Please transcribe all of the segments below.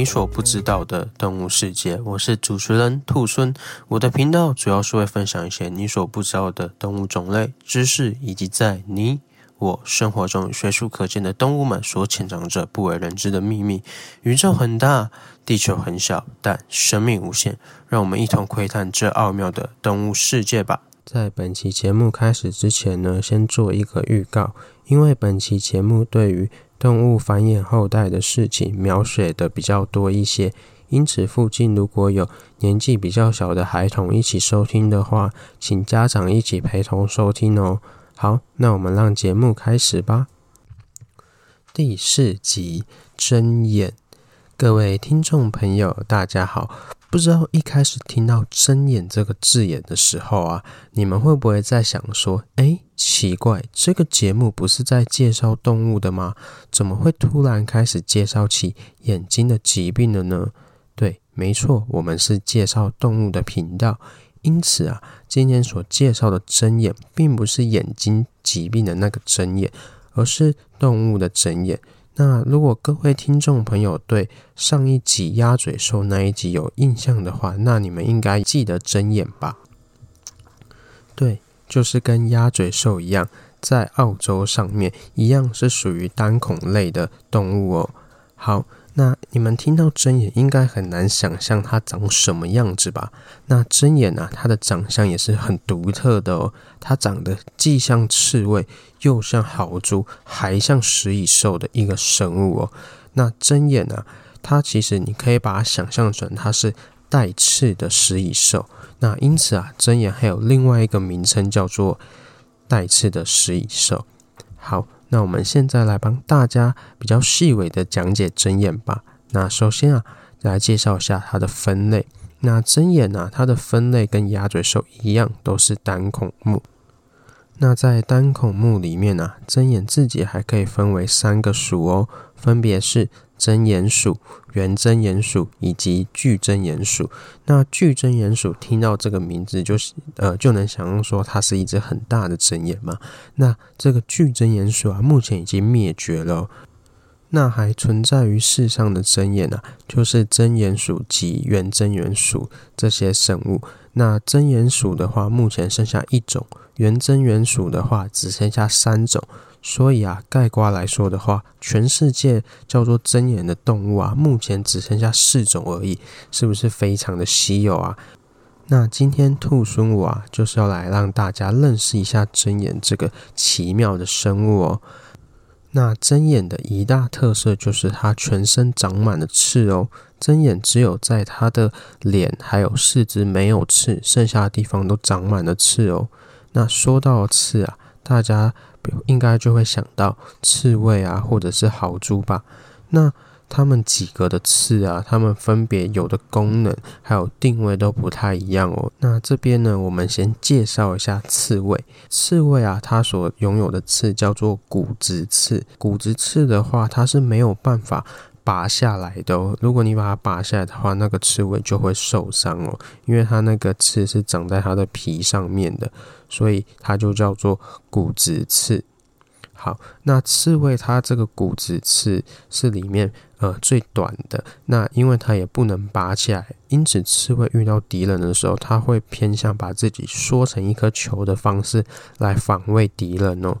你所不知道的动物世界。我是主持人兔孙，我的频道主要是会分享一些你所不知道的动物种类知识，以及在你我生活中随处可见的动物们所潜藏着不为人知的秘密。宇宙很大，地球很小，但生命无限。让我们一同窥探这奥妙的动物世界吧。在本期节目开始之前呢，先做一个预告，因为本期节目对于动物繁衍后代的事情描写的比较多一些，因此附近如果有年纪比较小的孩童一起收听的话，请家长一起陪同收听哦。好，那我们让节目开始吧。第四集，睁眼，各位听众朋友，大家好。不知道一开始听到“睁眼”这个字眼的时候啊，你们会不会在想说：“诶，奇怪，这个节目不是在介绍动物的吗？怎么会突然开始介绍起眼睛的疾病了呢？”对，没错，我们是介绍动物的频道，因此啊，今天所介绍的“睁眼”并不是眼睛疾病的那个“睁眼”，而是动物的“睁眼”。那如果各位听众朋友对上一集鸭嘴兽那一集有印象的话，那你们应该记得睁眼吧？对，就是跟鸭嘴兽一样，在澳洲上面一样是属于单孔类的动物哦。好。那你们听到针眼，应该很难想象它长什么样子吧？那针眼啊，它的长相也是很独特的哦。它长得既像刺猬，又像豪猪，还像食蚁兽的一个生物哦。那针眼啊，它其实你可以把它想象成它是带刺的食蚁兽。那因此啊，针眼还有另外一个名称叫做带刺的食蚁兽。好。那我们现在来帮大家比较细微的讲解针眼吧。那首先啊，来介绍一下它的分类。那针眼呢，它的分类跟鸭嘴兽一样，都是单孔目。那在单孔目里面呢，针眼自己还可以分为三个属哦，分别是。真鼹鼠、原真鼹鼠以及巨真鼹鼠。那巨真鼹鼠听到这个名字，就是呃就能想象说它是一只很大的真鼹嘛。那这个巨真鼹鼠啊，目前已经灭绝了。那还存在于世上的睁眼啊，就是真鼹鼠及原真鼹鼠这些生物。那真鼹鼠的话，目前剩下一种；原真鼹鼠的话，只剩下三种。所以啊，概括来说的话，全世界叫做睁眼的动物啊，目前只剩下四种而已，是不是非常的稀有啊？那今天兔孙我啊，就是要来让大家认识一下睁眼这个奇妙的生物哦。那针眼的一大特色就是它全身长满了刺哦。针眼只有在它的脸还有四肢没有刺，剩下的地方都长满了刺哦。那说到刺啊，大家。应该就会想到刺猬啊，或者是豪猪吧。那它们几个的刺啊，它们分别有的功能还有定位都不太一样哦。那这边呢，我们先介绍一下刺猬。刺猬啊，它所拥有的刺叫做骨质刺。骨质刺的话，它是没有办法拔下来的哦。如果你把它拔下来的话，那个刺猬就会受伤哦，因为它那个刺是长在它的皮上面的。所以它就叫做骨质刺。好，那刺猬它这个骨质刺是里面呃最短的，那因为它也不能拔起来，因此刺猬遇到敌人的时候，它会偏向把自己缩成一颗球的方式来防卫敌人哦。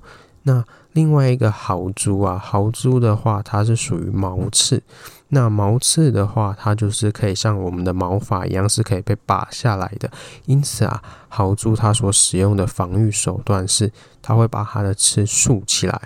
那另外一个豪猪啊，豪猪的话，它是属于毛刺。那毛刺的话，它就是可以像我们的毛发一样，是可以被拔下来的。因此啊，豪猪它所使用的防御手段是，它会把它的刺竖起来。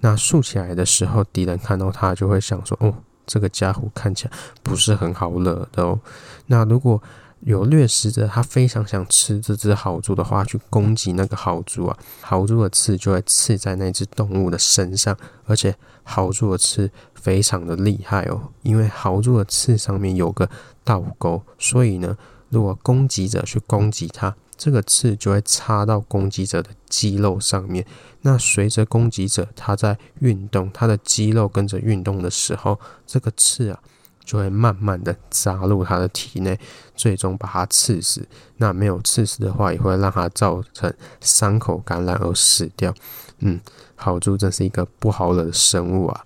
那竖起来的时候，敌人看到它就会想说：“哦，这个家伙看起来不是很好惹的哦。”那如果有掠食者，他非常想吃这只豪猪的话，去攻击那个豪猪啊，豪猪的刺就会刺在那只动物的身上，而且豪猪的刺非常的厉害哦，因为豪猪的刺上面有个倒钩，所以呢，如果攻击者去攻击它，这个刺就会插到攻击者的肌肉上面。那随着攻击者他在运动，他的肌肉跟着运动的时候，这个刺啊。就会慢慢的扎入他的体内，最终把他刺死。那没有刺死的话，也会让他造成伤口感染而死掉。嗯，豪猪真是一个不好惹的生物啊。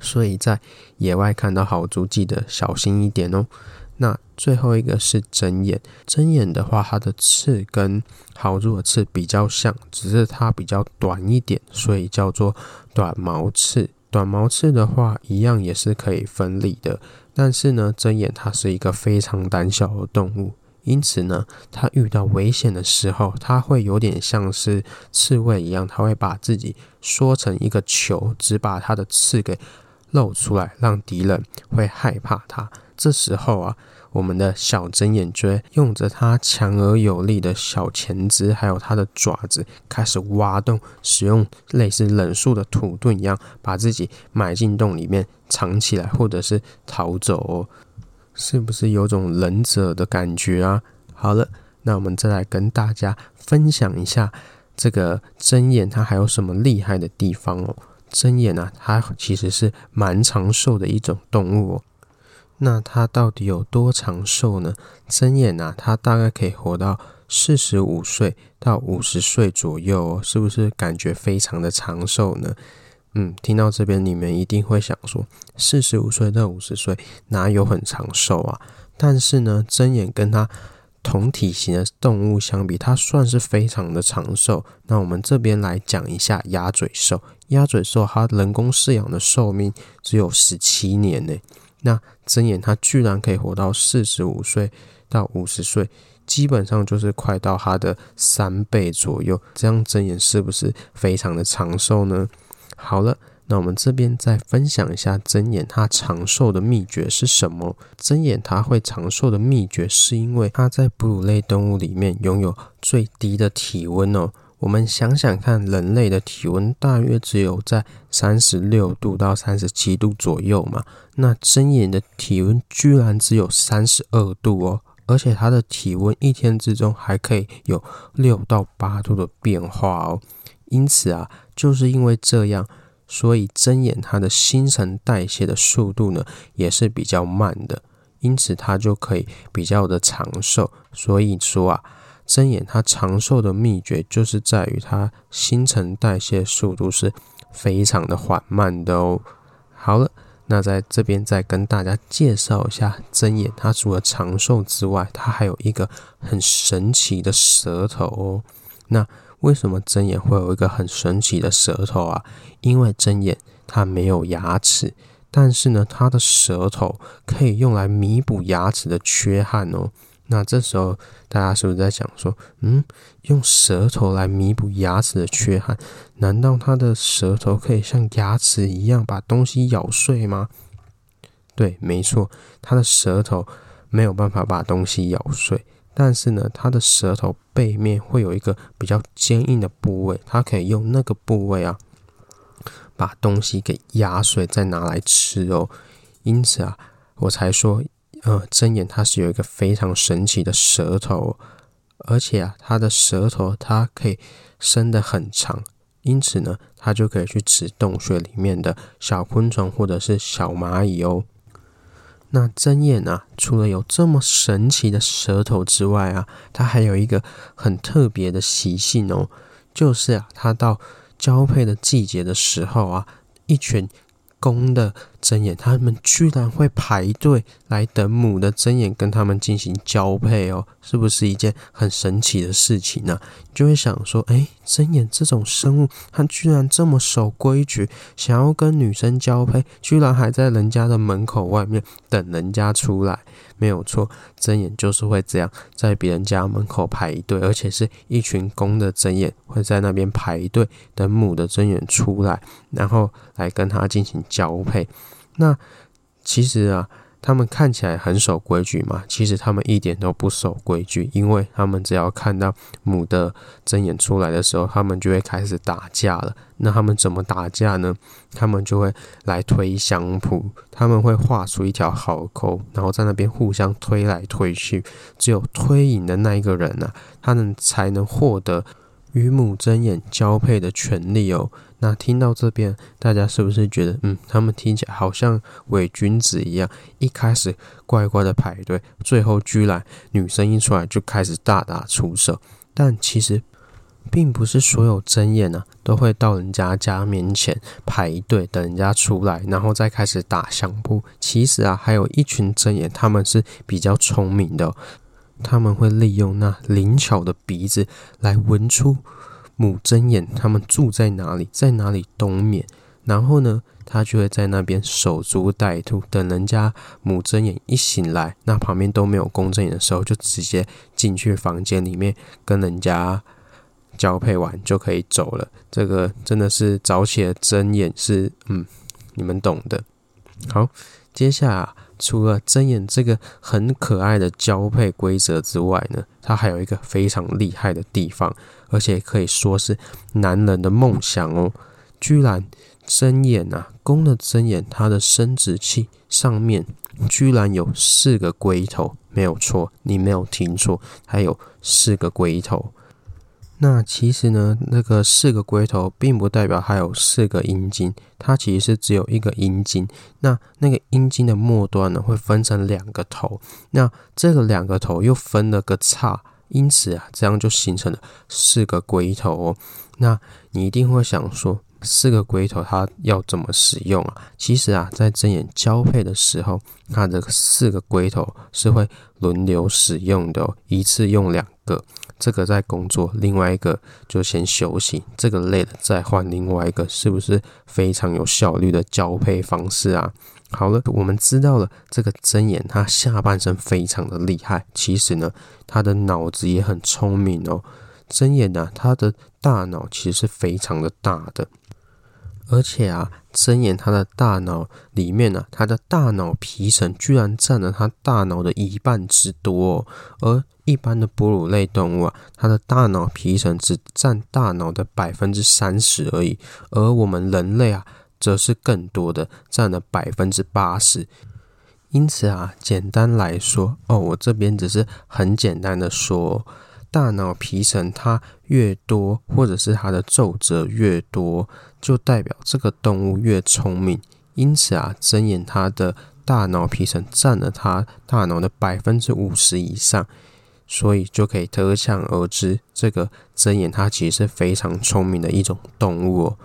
所以在野外看到豪猪，记得小心一点哦。那最后一个是针眼，针眼的话，它的刺跟豪猪的刺比较像，只是它比较短一点，所以叫做短毛刺。短毛刺的话，一样也是可以分离的，但是呢，针眼它是一个非常胆小的动物，因此呢，它遇到危险的时候，它会有点像是刺猬一样，它会把自己缩成一个球，只把它的刺给露出来，让敌人会害怕它。这时候啊，我们的小针眼锥用着它强而有力的小前肢，还有它的爪子，开始挖洞，使用类似忍术的土遁一样，把自己埋进洞里面藏起来，或者是逃走哦。是不是有种忍者的感觉啊？好了，那我们再来跟大家分享一下这个针眼，它还有什么厉害的地方哦？针眼啊，它其实是蛮长寿的一种动物哦。那它到底有多长寿呢？针眼啊，它大概可以活到四十五岁到五十岁左右哦，是不是感觉非常的长寿呢？嗯，听到这边你们一定会想说，四十五岁到五十岁哪有很长寿啊？但是呢，针眼跟它同体型的动物相比，它算是非常的长寿。那我们这边来讲一下鸭嘴兽，鸭嘴兽它人工饲养的寿命只有十七年呢。那针眼它居然可以活到四十五岁到五十岁，基本上就是快到它的三倍左右。这样针眼是不是非常的长寿呢？好了，那我们这边再分享一下针眼它长寿的秘诀是什么？针眼它会长寿的秘诀是因为它在哺乳类动物里面拥有最低的体温哦。我们想想看，人类的体温大约只有在三十六度到三十七度左右嘛。那针眼的体温居然只有三十二度哦，而且它的体温一天之中还可以有六到八度的变化哦。因此啊，就是因为这样，所以针眼它的新陈代谢的速度呢也是比较慢的，因此它就可以比较的长寿。所以说啊。针眼它长寿的秘诀就是在于它新陈代谢速度是非常的缓慢的哦。好了，那在这边再跟大家介绍一下针眼，它除了长寿之外，它还有一个很神奇的舌头哦。那为什么针眼会有一个很神奇的舌头啊？因为针眼它没有牙齿，但是呢，它的舌头可以用来弥补牙齿的缺憾哦。那这时候，大家是不是在想说，嗯，用舌头来弥补牙齿的缺憾，难道它的舌头可以像牙齿一样把东西咬碎吗？对，没错，它的舌头没有办法把东西咬碎，但是呢，它的舌头背面会有一个比较坚硬的部位，它可以用那个部位啊，把东西给压碎，再拿来吃哦。因此啊，我才说。呃，针眼它是有一个非常神奇的舌头，而且啊，它的舌头它可以伸得很长，因此呢，它就可以去吃洞穴里面的小昆虫或者是小蚂蚁哦。那针眼啊，除了有这么神奇的舌头之外啊，它还有一个很特别的习性哦，就是啊，它到交配的季节的时候啊，一群。公的针眼，他们居然会排队来等母的针眼跟他们进行交配哦，是不是一件很神奇的事情呢？就会想说，哎，针眼这种生物，它居然这么守规矩，想要跟女生交配，居然还在人家的门口外面等人家出来。没有错，针眼就是会这样，在别人家门口排队，而且是一群公的针眼会在那边排队等母的针眼出来，然后来跟它进行交配。那其实啊。他们看起来很守规矩嘛，其实他们一点都不守规矩，因为他们只要看到母的针眼出来的时候，他们就会开始打架了。那他们怎么打架呢？他们就会来推相扑，他们会画出一条壕沟，然后在那边互相推来推去，只有推赢的那一个人啊，他们才能获得与母真眼交配的权利哦。那听到这边，大家是不是觉得，嗯，他们听起来好像伪君子一样？一开始乖乖的排队，最后居然女生一出来就开始大打出手。但其实并不是所有真眼啊都会到人家家面前排队等人家出来，然后再开始打相扑。其实啊，还有一群真眼，他们是比较聪明的，他们会利用那灵巧的鼻子来闻出母针眼他们住在哪里，在哪里冬眠，然后呢，他就会在那边守株待兔，等人家母针眼一醒来，那旁边都没有公针眼的时候，就直接进去房间里面跟人家交配完就可以走了。这个真的是早起的针眼是，嗯，你们懂的。好，接下来，除了针眼这个很可爱的交配规则之外呢，它还有一个非常厉害的地方，而且可以说是男人的梦想哦，居然。针眼啊，公的针眼，它的生殖器上面居然有四个龟头，没有错，你没有听错，还有四个龟头。那其实呢，那个四个龟头并不代表它有四个阴茎，它其实是只有一个阴茎。那那个阴茎的末端呢，会分成两个头，那这个两个头又分了个叉，因此啊，这样就形成了四个龟头哦。那你一定会想说，四个龟头它要怎么使用啊？其实啊，在针眼交配的时候，它的四个龟头是会轮流使用的哦，一次用两个。这个在工作，另外一个就先休息。这个累了再换另外一个，是不是非常有效率的交配方式啊？好了，我们知道了这个针眼它下半身非常的厉害，其实呢，它的脑子也很聪明哦。针眼呢，它的大脑其实是非常的大的。而且啊，针眼它的大脑里面呢、啊，它的大脑皮层居然占了它大脑的一半之多哦。而一般的哺乳类动物啊，它的大脑皮层只占大脑的百分之三十而已。而我们人类啊，则是更多的，占了百分之八十。因此啊，简单来说哦，我这边只是很简单的说。大脑皮层它越多，或者是它的皱褶越多，就代表这个动物越聪明。因此啊，针眼它的大脑皮层占了它大脑的百分之五十以上，所以就可以可想而知，这个针眼它其实是非常聪明的一种动物哦。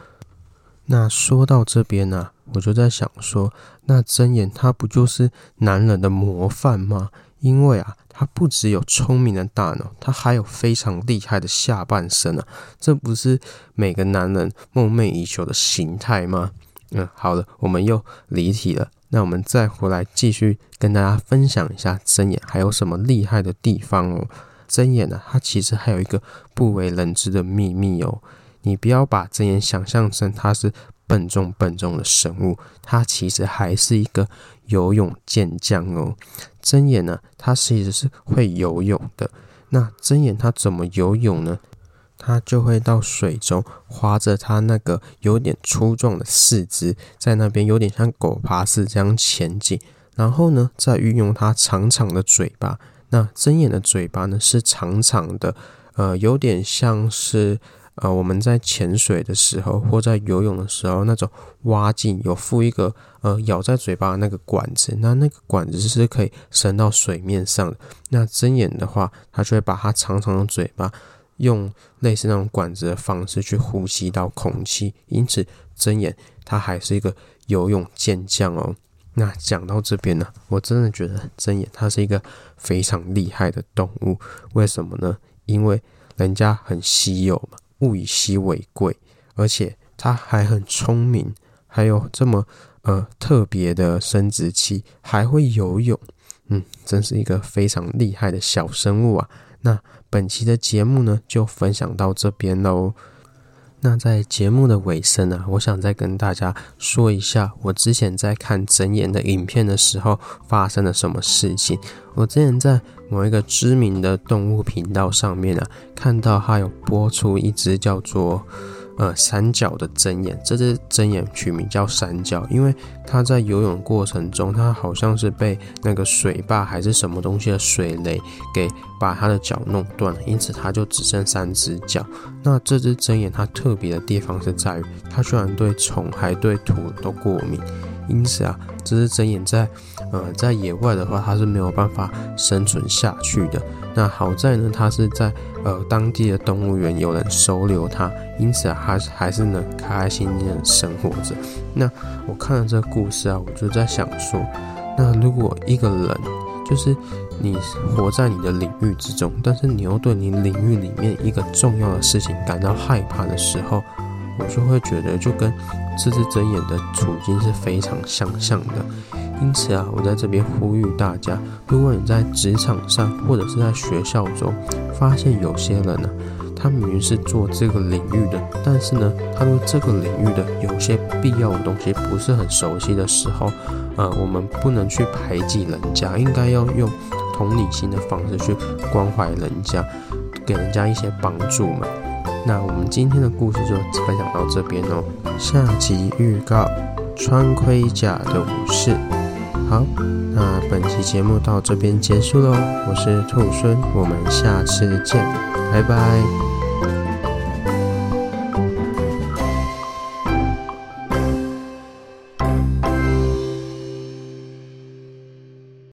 那说到这边呢、啊，我就在想说，那针眼它不就是男人的模范吗？因为啊。他不只有聪明的大脑，他还有非常厉害的下半身啊！这不是每个男人梦寐以求的形态吗？嗯，好了，我们又离题了。那我们再回来继续跟大家分享一下针眼还有什么厉害的地方哦。针眼呢，它其实还有一个不为人知的秘密哦。你不要把针眼想象成它是笨重笨重的生物，它其实还是一个游泳健将哦。针眼呢，它其实是会游泳的。那针眼它怎么游泳呢？它就会到水中，划着它那个有点粗壮的四肢，在那边有点像狗爬式这样前进。然后呢，再运用它长长的嘴巴。那针眼的嘴巴呢，是长长的，呃，有点像是。呃，我们在潜水的时候，或在游泳的时候，那种蛙镜有附一个呃咬在嘴巴的那个管子，那那个管子是可以伸到水面上的。那针眼的话，它就会把它长长的嘴巴用类似那种管子的方式去呼吸到空气，因此针眼它还是一个游泳健将哦。那讲到这边呢，我真的觉得针眼它是一个非常厉害的动物，为什么呢？因为人家很稀有嘛。物以稀为贵，而且它还很聪明，还有这么呃特别的生殖器，还会游泳，嗯，真是一个非常厉害的小生物啊。那本期的节目呢，就分享到这边喽。那在节目的尾声呢，我想再跟大家说一下，我之前在看整眼的影片的时候发生了什么事情。我之前在某一个知名的动物频道上面啊，看到它有播出一只叫做。呃，三角的针眼，这只针眼取名叫三角，因为它在游泳过程中，它好像是被那个水坝还是什么东西的水雷给把它的脚弄断了，因此它就只剩三只脚。那这只针眼它特别的地方是在于，它居然对虫还对土都过敏，因此啊，这只针眼在呃在野外的话，它是没有办法生存下去的。那好在呢，它是在呃当地的动物园有人收留它，因此啊，它还是能开开心心的生活着。那我看了这个故事啊，我就在想说，那如果一个人就是你活在你的领域之中，但是你又对你领域里面一个重要的事情感到害怕的时候，我就会觉得就跟这只针眼的处境是非常相像的。因此啊，我在这边呼吁大家，如果你在职场上或者是在学校中发现有些人呢、他明明是做这个领域的，但是呢，他对这个领域的有些必要的东西不是很熟悉的时候，呃，我们不能去排挤人家，应该要用同理心的方式去关怀人家，给人家一些帮助嘛。那我们今天的故事就分享到这边哦。下集预告：穿盔甲的武士。好，那本期节目到这边结束喽。我是兔孙，我们下次见，拜拜。